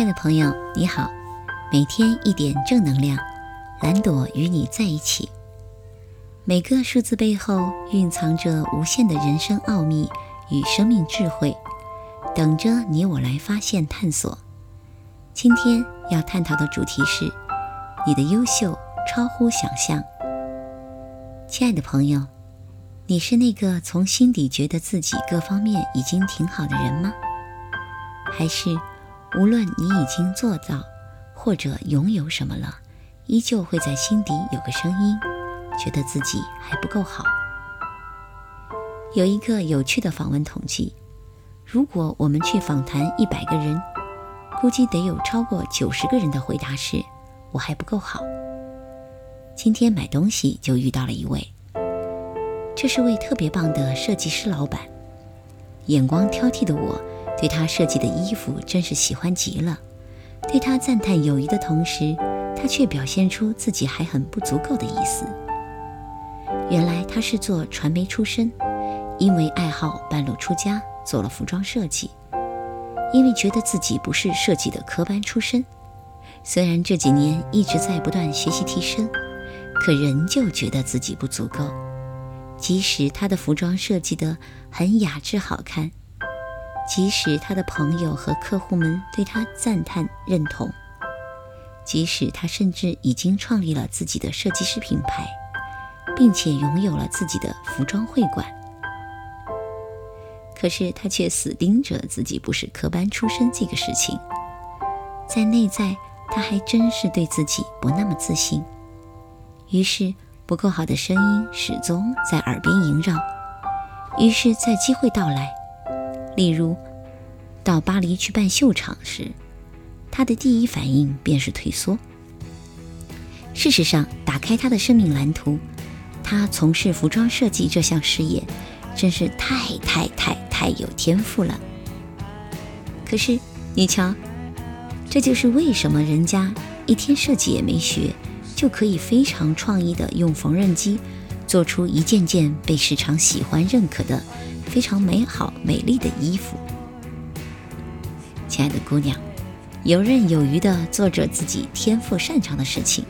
亲爱的朋友，你好，每天一点正能量，蓝朵与你在一起。每个数字背后蕴藏着无限的人生奥秘与生命智慧，等着你我来发现探索。今天要探讨的主题是：你的优秀超乎想象。亲爱的朋友，你是那个从心底觉得自己各方面已经挺好的人吗？还是？无论你已经做到或者拥有什么了，依旧会在心底有个声音，觉得自己还不够好。有一个有趣的访问统计，如果我们去访谈一百个人，估计得有超过九十个人的回答是“我还不够好”。今天买东西就遇到了一位，这是位特别棒的设计师老板，眼光挑剔的我。对他设计的衣服真是喜欢极了，对他赞叹有余的同时，他却表现出自己还很不足够的意思。原来他是做传媒出身，因为爱好半路出家做了服装设计，因为觉得自己不是设计的科班出身，虽然这几年一直在不断学习提升，可仍旧觉得自己不足够。即使他的服装设计的很雅致好看。即使他的朋友和客户们对他赞叹认同，即使他甚至已经创立了自己的设计师品牌，并且拥有了自己的服装会馆，可是他却死盯着自己不是科班出身这个事情，在内在他还真是对自己不那么自信，于是不够好的声音始终在耳边萦绕，于是，在机会到来。例如，到巴黎去办秀场时，他的第一反应便是退缩。事实上，打开他的生命蓝图，他从事服装设计这项事业，真是太太太太有天赋了。可是，你瞧，这就是为什么人家一天设计也没学，就可以非常创意的用缝纫机做出一件件被市场喜欢认可的。非常美好、美丽的衣服，亲爱的姑娘，游刃有余地做着自己天赋擅长的事情，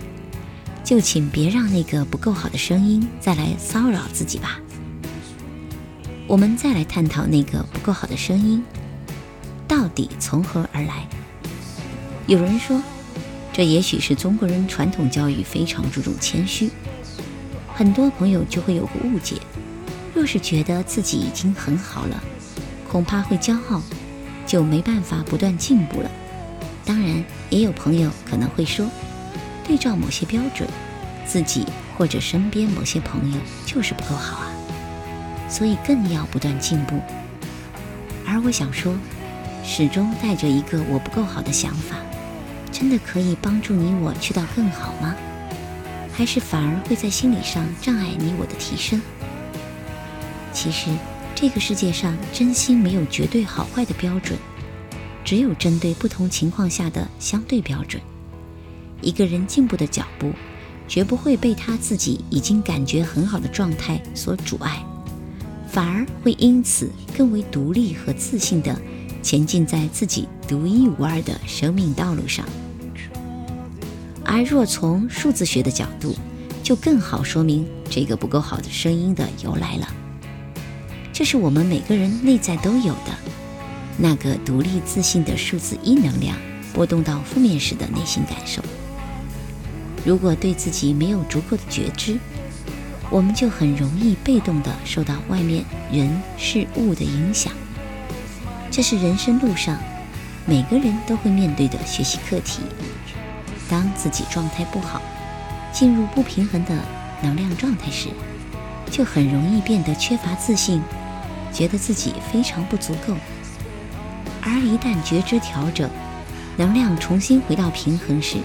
就请别让那个不够好的声音再来骚扰自己吧。我们再来探讨那个不够好的声音到底从何而来。有人说，这也许是中国人传统教育非常注重谦虚，很多朋友就会有个误解。若是觉得自己已经很好了，恐怕会骄傲，就没办法不断进步了。当然，也有朋友可能会说，对照某些标准，自己或者身边某些朋友就是不够好啊，所以更要不断进步。而我想说，始终带着一个我不够好的想法，真的可以帮助你我去到更好吗？还是反而会在心理上障碍你我的提升？其实，这个世界上真心没有绝对好坏的标准，只有针对不同情况下的相对标准。一个人进步的脚步，绝不会被他自己已经感觉很好的状态所阻碍，反而会因此更为独立和自信地前进在自己独一无二的生命道路上。而若从数字学的角度，就更好说明这个不够好的声音的由来了。这是我们每个人内在都有的那个独立自信的数字一能量波动到负面时的内心感受。如果对自己没有足够的觉知，我们就很容易被动的受到外面人事物的影响。这是人生路上每个人都会面对的学习课题。当自己状态不好，进入不平衡的能量状态时，就很容易变得缺乏自信。觉得自己非常不足够，而一旦觉知调整，能量重新回到平衡时，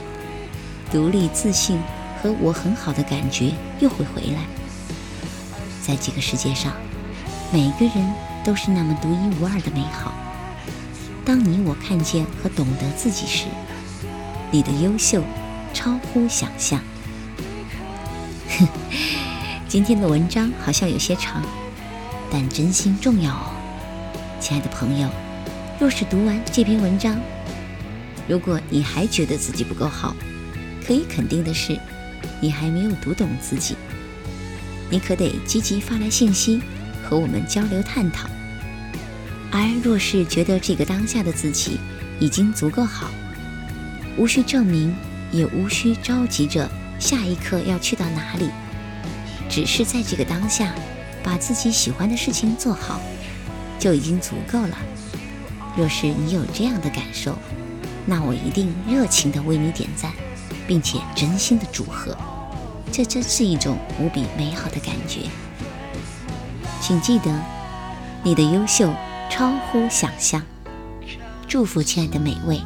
独立自信和我很好的感觉又会回来。在这个世界上，每个人都是那么独一无二的美好。当你我看见和懂得自己时，你的优秀超乎想象。今天的文章好像有些长。但真心重要哦，亲爱的朋友。若是读完这篇文章，如果你还觉得自己不够好，可以肯定的是，你还没有读懂自己。你可得积极发来信息，和我们交流探讨。而若是觉得这个当下的自己已经足够好，无需证明，也无需着急着下一刻要去到哪里，只是在这个当下，把自己喜欢的事情做好，就已经足够了。若是你有这样的感受，那我一定热情地为你点赞，并且真心的祝贺。这真是一种无比美好的感觉。请记得，你的优秀超乎想象。祝福，亲爱的每位。